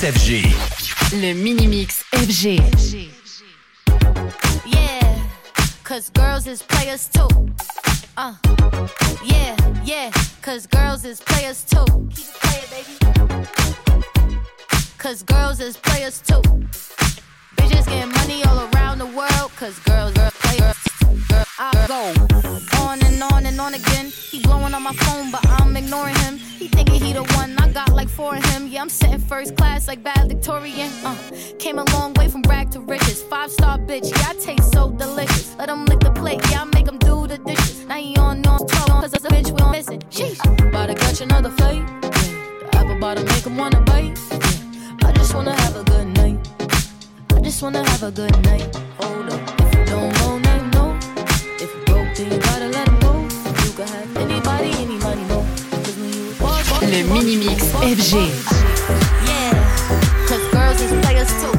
mix FG. Le mini-mix FG. Yeah, cause girls is players too. Uh, yeah, yeah, cause girls is players too. Keep it playing, baby. Cause girls is players too. Bitches getting money all around the world, cause girls, girls, players. Girl, I go on and on and on again. He blowing on my phone, but I'm ignoring him. He thinking he the one, I got like four of him. Yeah, I'm sitting first class like bad Victorian. Uh, came a long way from rag to riches. Five star bitch, yeah, I taste so delicious. Let him lick the plate, yeah, I make him do the dishes. Now he on no 12, cause it's a bitch we don't listen. Sheesh, about to catch another fight. Yeah. The apple bottom make him wanna bite. Yeah. I just wanna have a good night. I just wanna have a good night. Hold Le walk, mini-mix walk, FG. walk. Yeah, cause girls is players too.